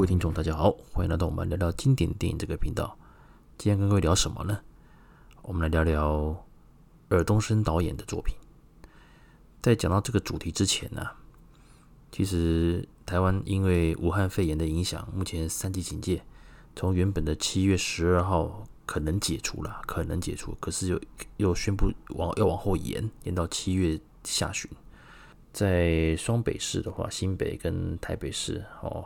各位听众，大家好，欢迎来到我们聊聊经典电影这个频道。今天跟各位聊什么呢？我们来聊聊尔冬升导演的作品。在讲到这个主题之前呢，其实台湾因为武汉肺炎的影响，目前三级警戒，从原本的七月十二号可能解除了，可能解除，可是又又宣布往要往后延，延到七月下旬。在双北市的话，新北跟台北市哦，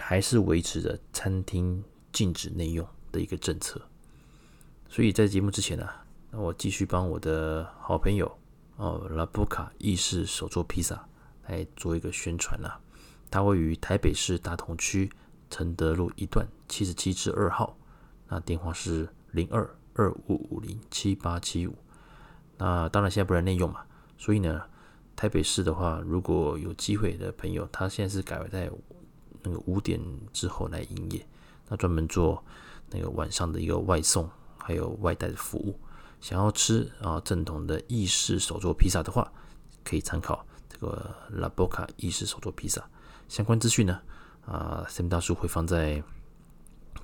还是维持着餐厅禁止内用的一个政策。所以在节目之前呢、那我继续帮我的好朋友哦，拉布卡意式手作披萨来做一个宣传啦、啊。它位于台北市大同区承德路一段七十七之二号，那电话是零二二五五零七八七五。那当然现在不能内用嘛，所以呢。台北市的话，如果有机会的朋友，他现在是改为在那个五点之后来营业，那专门做那个晚上的一个外送还有外带的服务。想要吃啊正统的意式手作披萨的话，可以参考这个拉波卡意式手作披萨。相关资讯呢啊，Sam 大叔会放在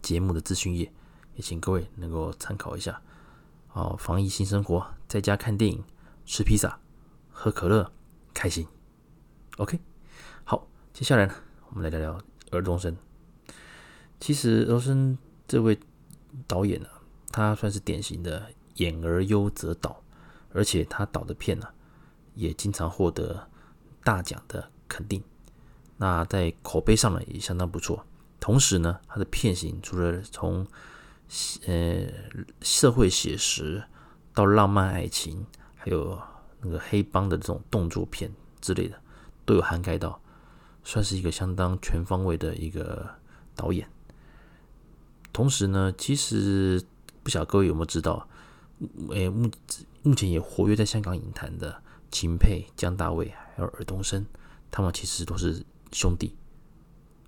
节目的资讯页，也请各位能够参考一下。好，防疫新生活，在家看电影、吃披萨、喝可乐。开心，OK，好，接下来呢，我们来聊聊尔冬升。其实尔冬升这位导演呢、啊，他算是典型的演而优则导，而且他导的片呢、也经常获得大奖的肯定。那在口碑上呢，也相当不错。同时呢，他的片型除了从呃社会写实到浪漫爱情，还有。那个黑帮的这种动作片之类的都有涵盖到，算是一个相当全方位的一个导演。同时呢，其实不晓得各位有没有知道，诶，目目前也活跃在香港影坛的秦沛、姜大卫还有尔冬升，他们其实都是兄弟，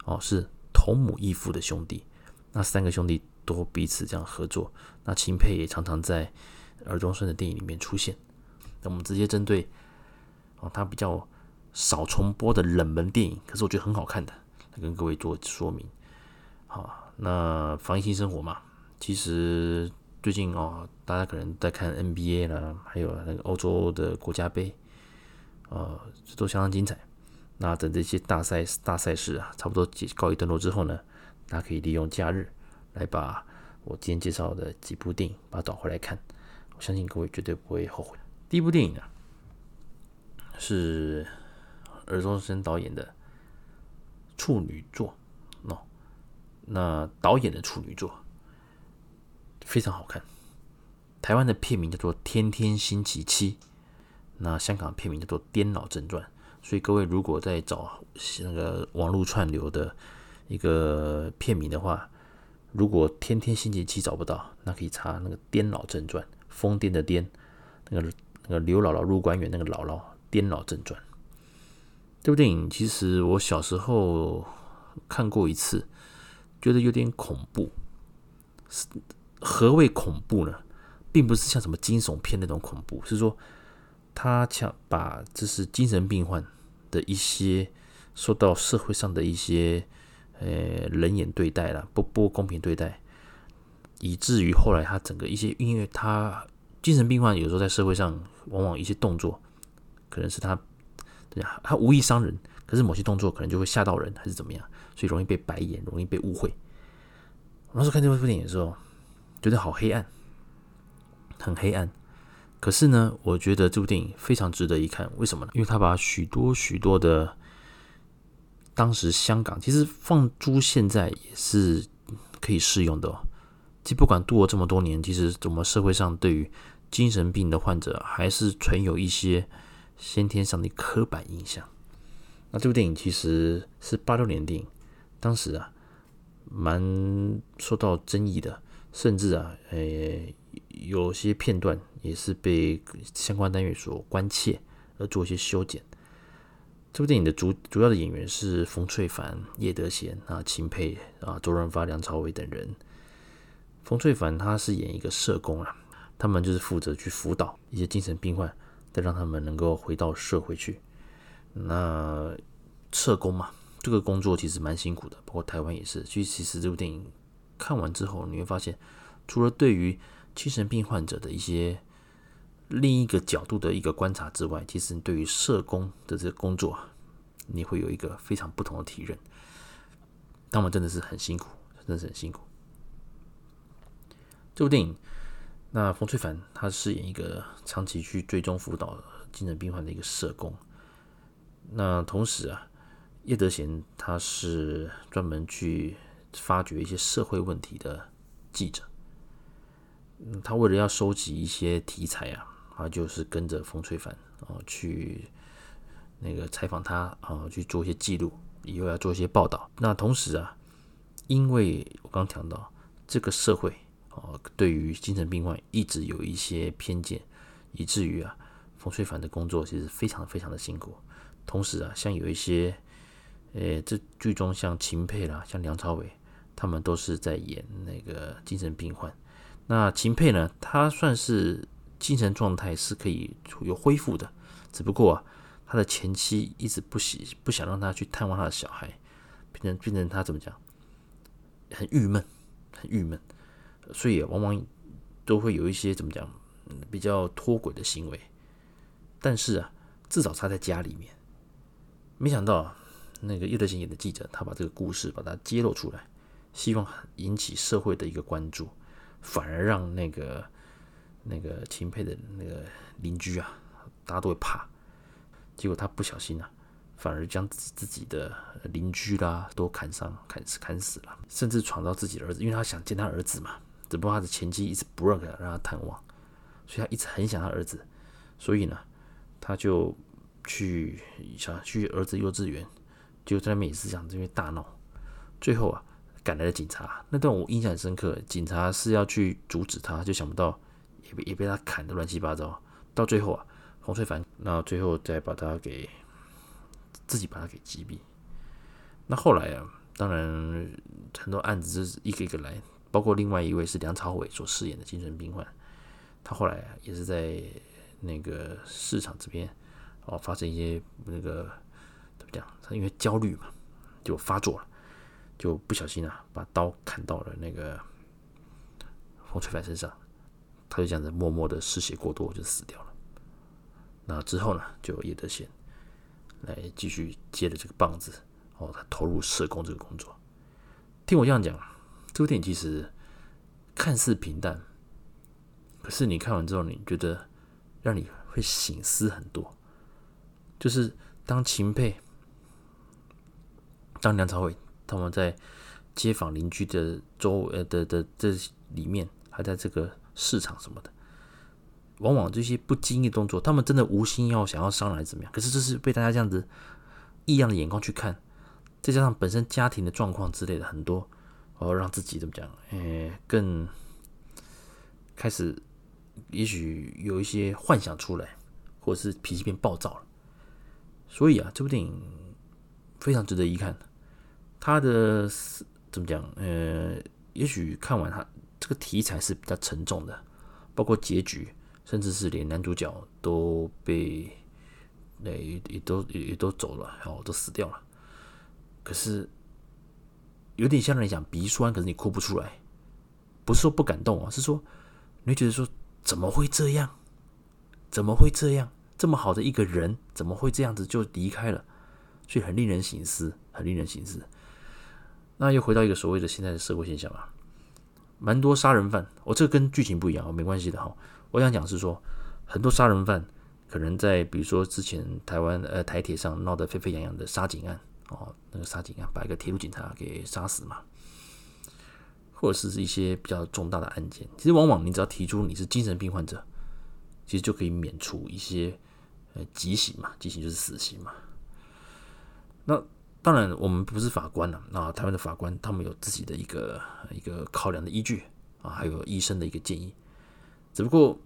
哦，是同母异父的兄弟。那三个兄弟都彼此这样合作，那秦沛也常常在尔冬升的电影里面出现。那我们直接针对哦，他比较少重播的冷门电影，可是我觉得很好看的，来跟各位做说明。好，那防疫新生活嘛，其实最近哦，大家可能在看 NBA 啦，还有那个欧洲的国家杯，呃，这都相当精彩。那等这些大赛大赛事啊，差不多告一段落之后呢，大家可以利用假日来把我今天介绍的几部电影把它找回来看，我相信各位绝对不会后悔。第一部电影呢，是尔冬升导演的处女作哦，那导演的处女作非常好看。台湾的片名叫做《天天星期七》，那香港片名叫做《颠老正传》。所以各位如果在找那个网络串流的一个片名的话，如果《天天星期七》找不到，那可以查那个《颠老正传》，疯癫的癫，那个。那个刘姥姥入关园，那个姥姥《颠老正传》这部电影，其实我小时候看过一次，觉得有点恐怖。是何谓恐怖呢？并不是像什么惊悚片那种恐怖，是说他想把这是精神病患的一些受到社会上的一些呃冷眼对待啦，不不公平对待，以至于后来他整个一些，因为他。精神病患有时候在社会上，往往一些动作可能是他，他无意伤人，可是某些动作可能就会吓到人，还是怎么样，所以容易被白眼，容易被误会。我那时候看这部电影的时候，觉得好黑暗，很黑暗。可是呢，我觉得这部电影非常值得一看。为什么呢？因为他把许多许多的当时香港，其实放诸现在也是可以适用的。其实不管度过这么多年，其实我们社会上对于精神病的患者还是存有一些先天上的刻板印象。那这部电影其实是八六年电影，当时啊蛮受到争议的，甚至啊，呃，有些片段也是被相关单位所关切而做一些修剪。这部电影的主主要的演员是冯淬帆、叶德娴啊、秦沛啊、周润发、梁朝伟等人。冯淬帆他是演一个社工啊。他们就是负责去辅导一些精神病患，再让他们能够回到社会去。那社工嘛，这个工作其实蛮辛苦的，包括台湾也是。其实，其实这部电影看完之后，你会发现，除了对于精神病患者的一些另一个角度的一个观察之外，其实对于社工的这个工作啊，你会有一个非常不同的体认。他们真的是很辛苦，真的是很辛苦。这部电影，那冯淬帆他饰演一个长期去追踪辅导精神病患的一个社工。那同时啊，叶德娴他是专门去发掘一些社会问题的记者。他为了要收集一些题材啊，他就是跟着冯淬帆啊去那个采访他啊，去做一些记录，以后要做一些报道。那同时啊，因为我刚讲到这个社会啊，对于精神病患一直有一些偏见，以至于啊，冯淬帆的工作其实非常非常的辛苦。同时啊，像有一些，呃，这剧中像秦沛啦，像梁朝伟，他们都是在演那个精神病患。那秦沛呢，他算是精神状态是可以有恢复的，只不过啊，他的前妻一直不喜不想让他去探望他的小孩，变成变成他怎么讲，很郁闷，很郁闷，所以往往都会有一些怎么讲，比较脱轨的行为。但是啊，至少他在家里面，没想到啊那个叶德娴演的记者，他把这个故事把它揭露出来，希望引起社会的一个关注。反而让那个那个钦佩的那个邻居啊，大家都会怕。结果他不小心啊，反而将自自己的邻居啦都砍伤、砍死、砍死了，甚至闯到自己的儿子，因为他想见他儿子嘛。只不过他的前妻一直不让他让他探望，所以他一直很想他儿子。所以呢，他就去想去儿子幼稚园，就在那边也是想这边大闹。最后啊。赶来的警察，那段我印象很深刻。警察是要去阻止他，就想不到也被也被他砍的乱七八糟。到最后啊，冯淬帆，那最后再把他给自己把他给击毙。那后来啊，当然很多案子就是一个一个来，包括另外一位是梁朝伟所饰演的精神病患，他后来也是在那个市场这边哦发生一些那个怎么讲？他因为焦虑嘛，就发作了。就不小心啊，把刀砍到了那个冯淬帆身上，他就这样子默默的失血过多就死掉了。那之后呢，就叶德娴来继续接了这个棒子，哦，他投入社工这个工作。听我这样讲，这部电影其实看似平淡，可是你看完之后，你觉得让你会省思很多。就是当秦沛，当梁朝伟。他们在街坊邻居的周呃的的这里面，还在这个市场什么的，往往这些不经意动作，他们真的无心要想要伤人怎么样？可是这是被大家这样子异样的眼光去看，再加上本身家庭的状况之类的很多，然后让自己怎么讲？呃，更开始也许有一些幻想出来，或者是脾气变暴躁了。所以啊，这部电影非常值得一看。他的怎么讲？呃，也许看完他这个题材是比较沉重的，包括结局，甚至是连男主角都被，也也都也都走了，然后都死掉了。可是有点像你讲鼻酸，可是你哭不出来，不是说不感动啊，是说你会觉得说怎么会这样？怎么会这样？这么好的一个人，怎么会这样子就离开了？所以很令人省思，很令人省思。那又回到一个所谓的现在的社会现象啊，蛮多杀人犯，我这个跟剧情不一样，没关系的哈。我想讲是说，很多杀人犯可能在比如说之前台湾呃台铁上闹得沸沸扬扬的杀警案哦，那个杀警啊把一个铁路警察给杀死嘛，或者是一些比较重大的案件，其实往往你只要提出你是精神病患者，其实就可以免除一些呃极刑嘛，极刑就是死刑嘛。那当然，我们不是法官了。那台湾的法官，他们有自己的一个一个考量的依据啊，还有医生的一个建议。只不过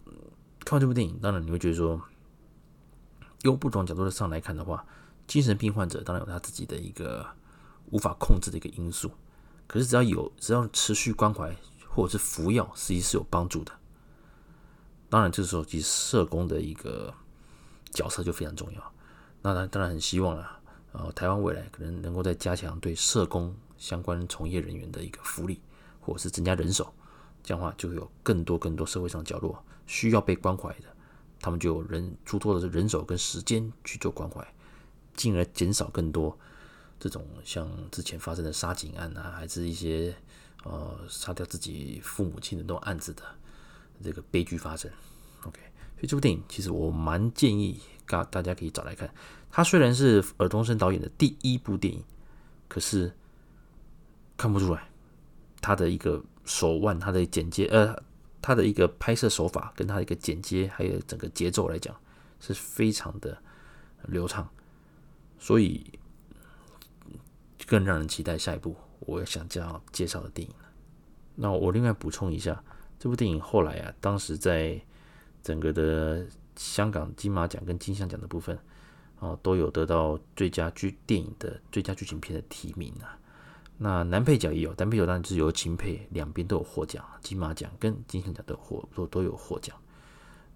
看完这部电影，当然你会觉得说，用不同角度的上来看的话，精神病患者当然有他自己的一个无法控制的一个因素。可是只要有，只要持续关怀或者是服药，实际是有帮助的。当然，这时候其实社工的一个角色就非常重要。那他当然很希望啊。呃，台湾未来可能能够再加强对社工相关从业人员的一个福利，或者是增加人手，这样的话就会有更多更多社会上角落需要被关怀的，他们就人诸多的人手跟时间去做关怀，进而减少更多这种像之前发生的杀警案啊，还是一些呃杀掉自己父母亲的那种案子的这个悲剧发生。OK，所以这部电影其实我蛮建议大大家可以找来看。它虽然是尔冬升导演的第一部电影，可是看不出来他的一个手腕，他的剪接，呃，他的一个拍摄手法跟他的一个剪接，还有整个节奏来讲是非常的流畅，所以更让人期待下一部我想这样介绍的电影。那我另外补充一下，这部电影后来啊，当时在整个的香港金马奖跟金像奖的部分，哦，都有得到最佳剧电影的最佳剧情片的提名啊。那男配角也有，男配角当然就是由秦沛两边都有获奖，金马奖跟金像奖都获都都有获奖。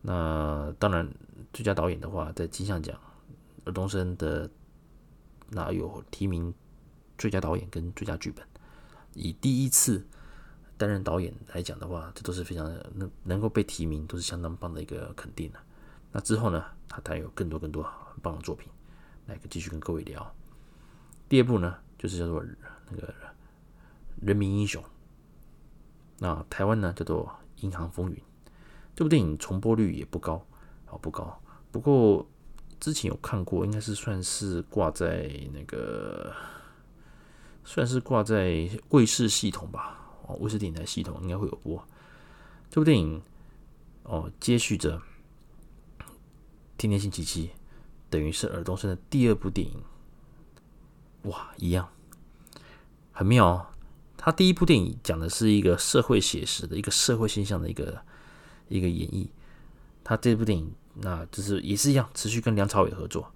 那当然最佳导演的话，在金像奖，尔冬升的那有提名最佳导演跟最佳剧本。以第一次担任导演来讲的话，这都是非常能能够被提名，都是相当棒的一个肯定了。那之后呢，他还有更多更多很棒的作品来继续跟各位聊。第二部呢，就是叫做那个《人民英雄》，那台湾呢叫做《银行风云》。这部电影重播率也不高，啊不高。不过之前有看过，应该是算是挂在那个，算是挂在卫视系统吧。哦，卫视电台系统应该会有播这部电影哦，接续着《天天星期七》，等于是尔冬升的第二部电影。哇，一样，很妙哦。他第一部电影讲的是一个社会写实的一个社会现象的一个一个演绎，他这部电影那就是也是一样，持续跟梁朝伟合作，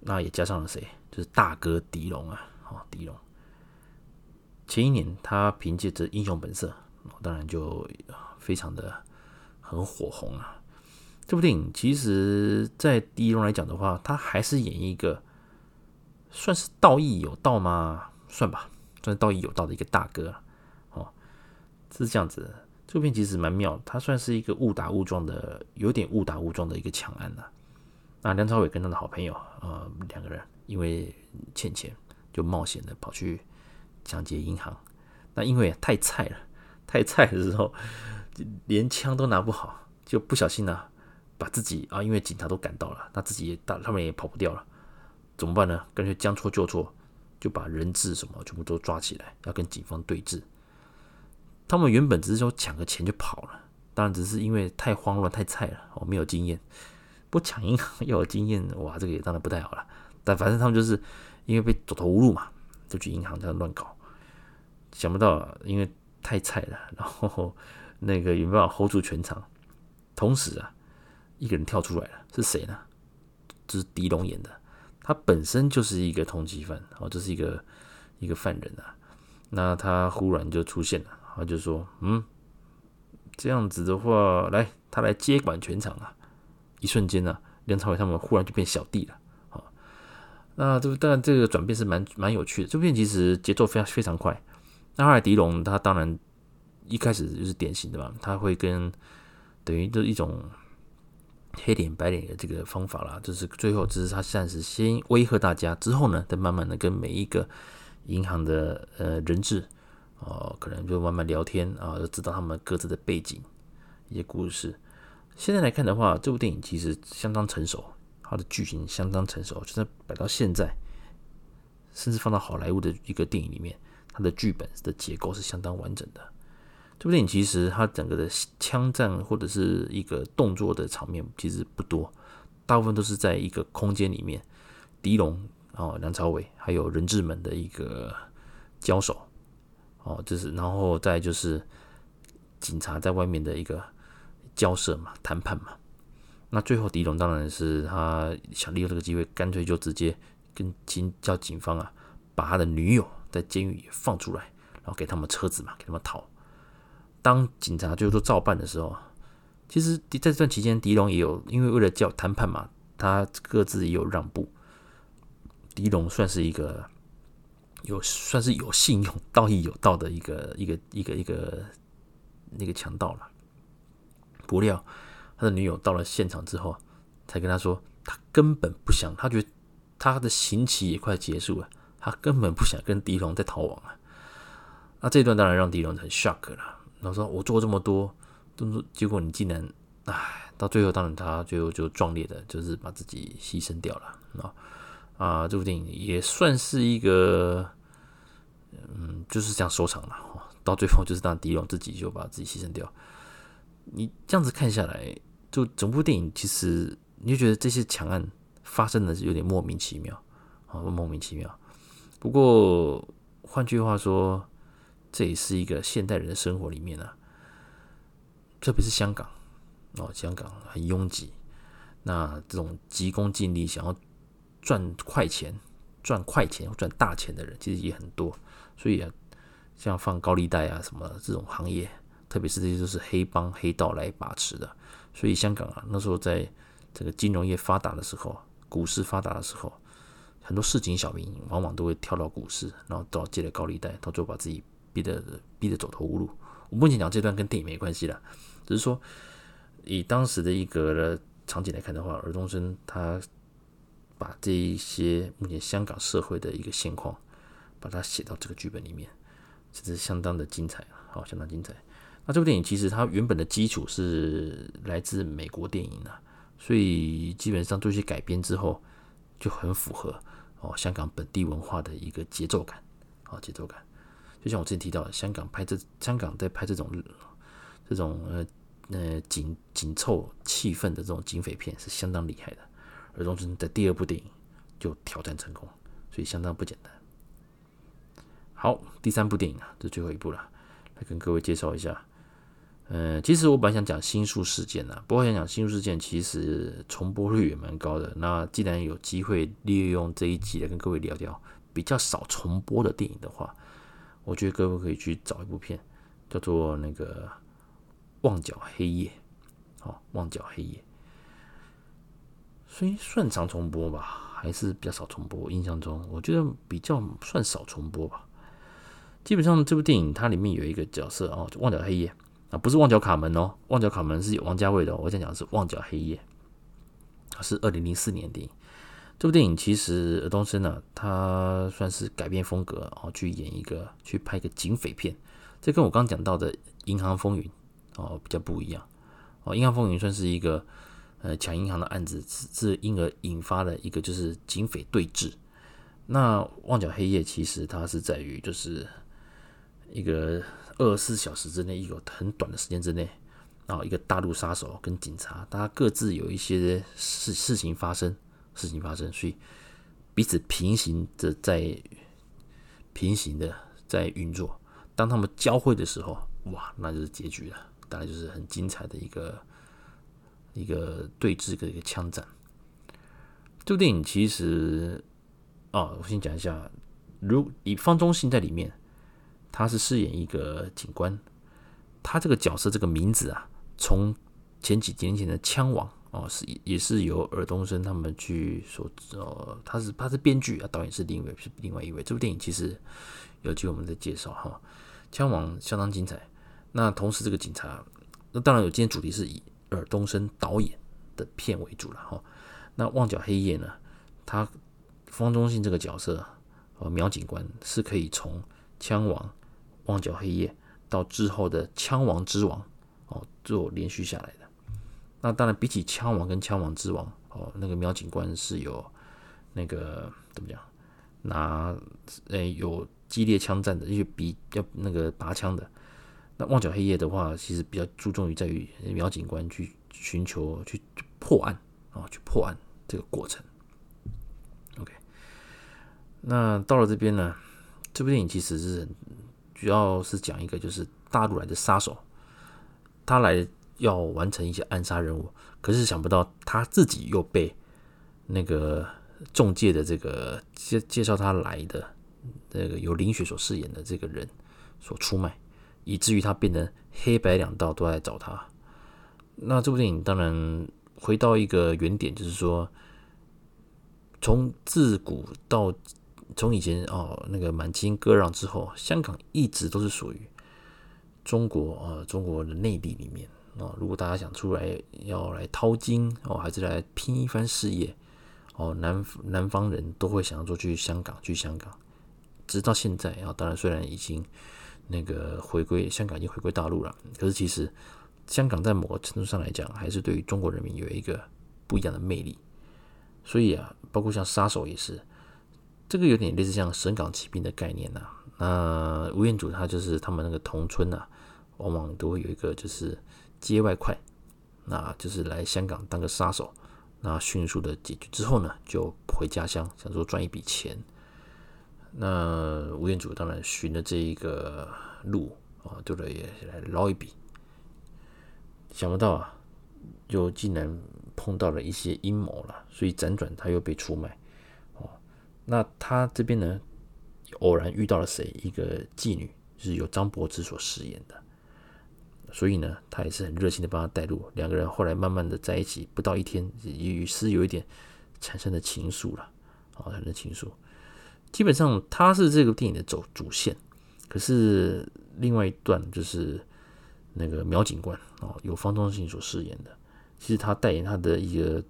那也加上了谁？就是大哥狄龙啊，哦，狄龙。前一年，他凭借着《英雄本色》，当然就非常的很火红啊。这部电影其实，在狄龙来讲的话，他还是演一个算是道义有道吗？算吧，算是道义有道的一个大哥哦。是这样子，这部片其实蛮妙，他算是一个误打误撞的，有点误打误撞的一个抢案呐。那梁朝伟跟他的好朋友，呃，两个人因为欠钱，就冒险的跑去。抢劫银行，那因为太菜了，太菜的时候，连枪都拿不好，就不小心呢、啊，把自己啊，因为警察都赶到了，他自己也大，他们也跑不掉了，怎么办呢？干脆将错就错，就把人质什么全部都抓起来，要跟警方对峙。他们原本只是说抢个钱就跑了，当然只是因为太慌乱、太菜了，我没有经验。不抢银行要有经验，哇，这个也当然不太好了。但反正他们就是因为被走投无路嘛，就去银行这样乱搞。想不到，因为太菜了，然后那个有没有 hold 住全场？同时啊，一个人跳出来了，是谁呢？这是狄龙演的，他本身就是一个通缉犯，哦，这是一个一个犯人啊。那他忽然就出现了，他就说：“嗯，这样子的话，来，他来接管全场啊！”一瞬间呢、啊，梁朝伟他们忽然就变小弟了，啊，那这当然这个转变是蛮蛮有趣的。这部片其实节奏非常非常快。那后来狄龙他当然一开始就是典型的嘛，他会跟等于就是一种黑脸白脸的这个方法啦，就是最后只是他暂时先威吓大家，之后呢，再慢慢的跟每一个银行的呃人质哦，可能就慢慢聊天啊，就知道他们各自的背景一些故事。现在来看的话，这部电影其实相当成熟，它的剧情相当成熟，就算摆到现在，甚至放到好莱坞的一个电影里面。它的剧本的结构是相当完整的。这部电影其实它整个的枪战或者是一个动作的场面其实不多，大部分都是在一个空间里面，狄龙哦，梁朝伟还有人质们的一个交手哦，就是然后再就是警察在外面的一个交涉嘛，谈判嘛。那最后狄龙当然是他想利用这个机会，干脆就直接跟警叫警方啊，把他的女友。在监狱里放出来，然后给他们车子嘛，给他们逃。当警察就都照办的时候，其实在这段期间，狄龙也有因为为了叫谈判嘛，他各自也有让步。狄龙算是一个有算是有信用、道义有道的一个一个一个一个那个强盗了。不料他的女友到了现场之后，才跟他说，他根本不想，他觉得他的刑期也快结束了，他根本不想跟狄龙再逃亡啊。那这段当然让狄龙很 shock 了，然后说：“我做这么多，都结果你竟然，唉，到最后当然他最后就壮烈的，就是把自己牺牲掉了啊啊！这部电影也算是一个，嗯，就是这样收场了。到最后就是当狄龙自己就把自己牺牲掉。你这样子看下来，就整部电影其实你就觉得这些强案发生的是有点莫名其妙啊，莫名其妙。不过换句话说。这也是一个现代人的生活里面啊，特别是香港哦，香港很拥挤，那这种急功近利、想要赚快钱、赚快钱、赚大钱的人，其实也很多。所以啊，像放高利贷啊什么这种行业，特别是这些都是黑帮黑道来把持的。所以香港啊，那时候在这个金融业发达的时候，股市发达的时候，很多市井小民往往都会跳到股市，然后到借了高利贷，到最后把自己。逼得逼得走投无路。我目前讲这段跟电影没关系了，只是说以当时的一个的场景来看的话，尔冬升他把这一些目前香港社会的一个现况，把它写到这个剧本里面，其实相当的精彩，好，相当精彩。那这部电影其实它原本的基础是来自美国电影啊，所以基本上做一些改编之后，就很符合哦香港本地文化的一个节奏感，啊节奏感。就像我之前提到的，香港拍这香港在拍这种这种呃呃紧紧凑气氛的这种警匪片是相当厉害的。尔冬升的第二部电影就挑战成功，所以相当不简单。好，第三部电影啊，这最后一部了，来跟各位介绍一下。嗯，其实我本来想讲新宿事件呐，不过想讲新宿事件其实重播率也蛮高的。那既然有机会利用这一集来跟各位聊聊比较少重播的电影的话。我觉得各位可以去找一部片，叫做那个《旺角黑夜》。好，《旺角黑夜》所以算常重播吧，还是比较少重播。印象中，我觉得比较算少重播吧。基本上这部电影它里面有一个角色哦，《旺角黑夜》啊，不是《旺角卡门》哦，《旺角卡门》是有王家卫的。我想讲的是《旺角黑夜》，是二零零四年的电影。这部电影其实尔冬升呢，他算是改变风格哦，去演一个去拍一个警匪片，这跟我刚讲到的《银行风云》哦比较不一样哦，《银行风云》算是一个呃抢银行的案子，是因而引发了一个就是警匪对峙。那《旺角黑夜》其实它是在于就是一个二十四小时之内，一个很短的时间之内啊，一个大陆杀手跟警察，大家各自有一些事事情发生。事情发生，所以彼此平行的在平行的在运作。当他们交汇的时候，哇，那就是结局了。当然就是很精彩的一个一个对峙的一个枪战。这部电影其实啊，我先讲一下，如以方中信在里面，他是饰演一个警官，他这个角色这个名字啊，从前几年前的枪王。哦，是也是由尔冬升他们去所哦，他是他是编剧啊，导演是另一位是另外一位。这部电影其实有机会我们再介绍哈，《枪王》相当精彩。那同时这个警察，那当然有今天主题是以尔冬升导演的片为主了哈。那《旺角黑夜》呢，他方中信这个角色哦，苗警官是可以从《枪王》《旺角黑夜》到之后的《枪王之王》哦，做连续下来的。那当然，比起枪王跟枪王之王哦，那个苗警官是有那个怎么讲，拿诶有激烈枪战的，因为比较那个拔枪的。那旺角黑夜的话，其实比较注重于在于苗警官去寻求去破案啊，去破案这个过程。OK，那到了这边呢，这部电影其实是主要是讲一个就是大陆来的杀手，他来。要完成一些暗杀任务，可是想不到他自己又被那个中介的这个介介绍他来的这个由林雪所饰演的这个人所出卖，以至于他变得黑白两道都来找他。那这部电影当然回到一个原点，就是说从自古到从以前哦，那个满清割让之后，香港一直都是属于中国啊、中国的内地里面啊、哦。如果大家想出来要来淘金哦，还是来拼一番事业哦，南南方人都会想要说去香港，去香港。直到现在啊，当然虽然已经那个回归，香港已经回归大陆了，可是其实香港在某个程度上来讲，还是对于中国人民有一个不一样的魅力。所以啊，包括像杀手也是，这个有点类似像神港奇兵的概念呐、那吴彦祖他就是他们那个同村、啊，往往都会有一个就是接外快，那就是来香港当个杀手，那迅速的解决之后呢，就回家乡想说赚一笔钱。那吴彦祖当然循着这一个路啊，对了？也来捞一笔，想不到啊，就竟然。碰到了一些阴谋了，所以辗转他又被出卖。哦，那他这边呢，偶然遇到了谁？一个妓女，是由张柏芝所饰演的。所以呢，他也是很热心的帮他带路。两个人后来慢慢的在一起，不到一天，于是有一点产生了情愫了。哦，产生情愫。基本上他是这个电影的走主线，可是另外一段就是那个苗警官哦，由方中信所饰演的。其实他带领他的一个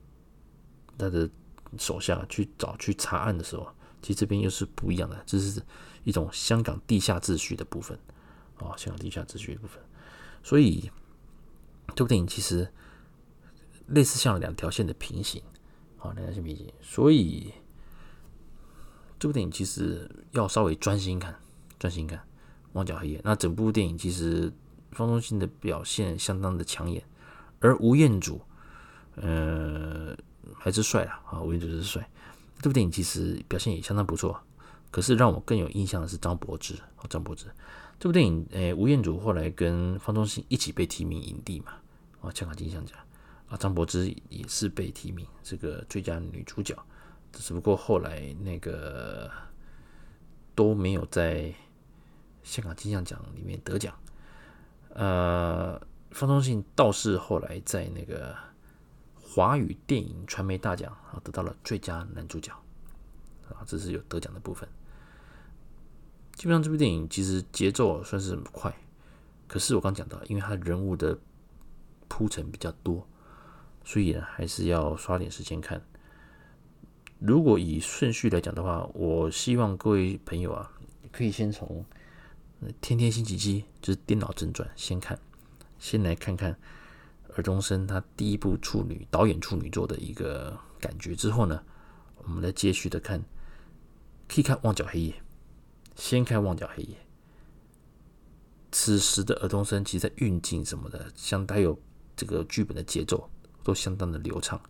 他的手下去找去查案的时候，其实这边又是不一样的，这是一种香港地下秩序的部分啊，香港地下秩序的部分。所以这部电影其实类似像两条线的平行啊，两条线平行。所以这部电影其实要稍微专心看，专心看《旺角黑夜》。那整部电影其实方中信的表现相当的抢眼。而吴彦祖，呃，还是帅啊！啊，吴彦祖是帅。这部电影其实表现也相当不错。可是让我更有印象的是张柏芝，张柏芝。这部电影，诶，吴彦祖后来跟方中信一起被提名影帝嘛，啊，香港金像奖啊，张柏芝也是被提名这个最佳女主角，只不过后来那个都没有在香港金像奖里面得奖，呃。方中信倒是后来在那个华语电影传媒大奖啊得到了最佳男主角啊，这是有得奖的部分。基本上这部电影其实节奏算是很快，可是我刚讲到，因为他人物的铺陈比较多，所以呢还是要刷点时间看。如果以顺序来讲的话，我希望各位朋友啊，可以先从《天天星期七》就是《颠倒正传》先看。先来看看尔冬升他第一部处女导演处女作的一个感觉，之后呢，我们来接续的看，可以看《旺角黑夜》，先看《旺角黑夜》。此时的尔冬升其实在运镜什么的，相当有这个剧本的节奏都相当的流畅。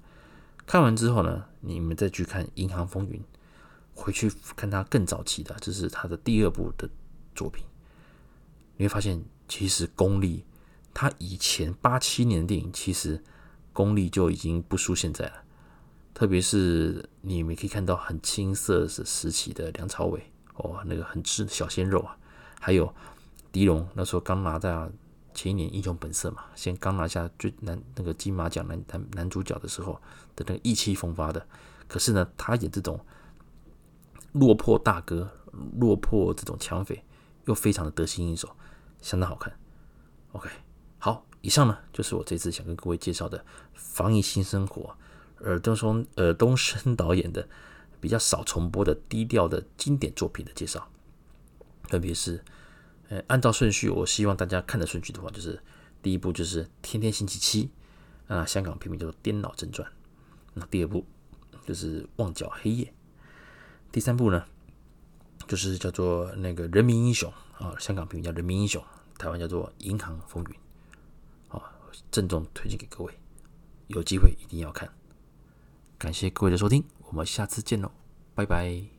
看完之后呢，你们再去看《银行风云》，回去看他更早期的，这是他的第二部的作品，你会发现其实功力。他以前八七年的电影其实功力就已经不输现在了，特别是你们可以看到很青涩时时期的梁朝伟哦，那个很吃小鲜肉啊，还有狄龙那时候刚拿到前一年英雄本色嘛，先刚拿下最男那个金马奖男男男主角的时候的那个意气风发的，可是呢，他演这种落魄大哥、落魄这种抢匪，又非常的得心应手，相当好看。OK。好，以上呢就是我这次想跟各位介绍的《防疫新生活》，尔东升尔东升导演的比较少重播的低调的经典作品的介绍。特别是，呃，按照顺序，我希望大家看的顺序的话，就是第一部就是《天天星期七》，啊，香港片名叫做《颠倒正传》。那第二部就是《旺角黑夜》。第三部呢，就是叫做那个《人民英雄》啊，香港片名叫《人民英雄》，台湾叫做《银行风云》。郑重推荐给各位，有机会一定要看。感谢各位的收听，我们下次见喽，拜拜。